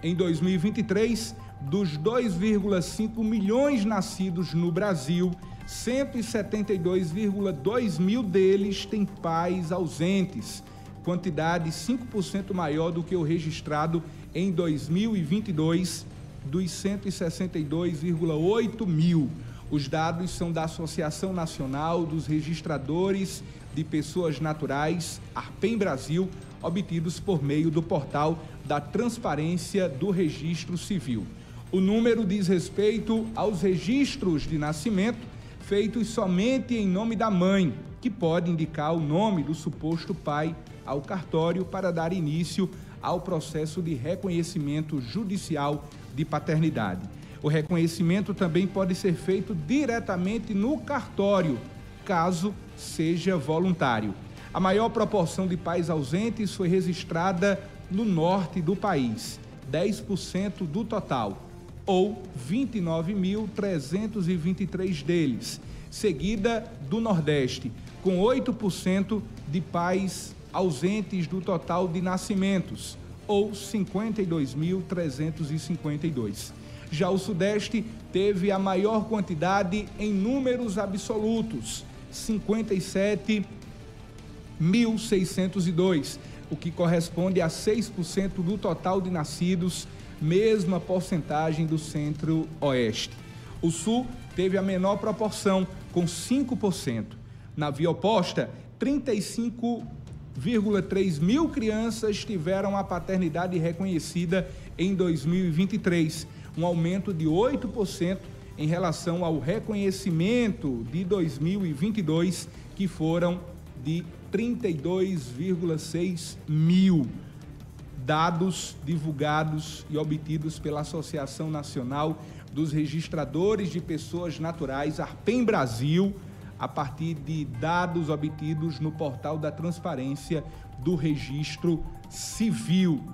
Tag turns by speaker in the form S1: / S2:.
S1: Em 2023, dos 2,5 milhões nascidos no Brasil, 172,2 mil deles têm pais ausentes, quantidade 5% maior do que o registrado em 2022, dos 162,8 mil. Os dados são da Associação Nacional dos Registradores de Pessoas Naturais, ARPEM Brasil, obtidos por meio do portal da Transparência do Registro Civil. O número diz respeito aos registros de nascimento feitos somente em nome da mãe, que pode indicar o nome do suposto pai ao cartório para dar início ao processo de reconhecimento judicial de paternidade. O reconhecimento também pode ser feito diretamente no cartório, caso seja voluntário. A maior proporção de pais ausentes foi registrada no norte do país, 10% do total, ou 29.323 deles, seguida do Nordeste, com 8% de pais ausentes do total de nascimentos, ou 52.352. Já o Sudeste teve a maior quantidade em números absolutos, 57.602, o que corresponde a 6% do total de nascidos, mesma porcentagem do Centro-Oeste. O Sul teve a menor proporção, com 5%. Na via oposta, 35,3 mil crianças tiveram a paternidade reconhecida em 2023, um aumento de 8% em relação ao reconhecimento de 2022, que foram de 32,6 mil. Dados divulgados e obtidos pela Associação Nacional dos Registradores de Pessoas Naturais, ARPEM Brasil, a partir de dados obtidos no portal da transparência do registro civil.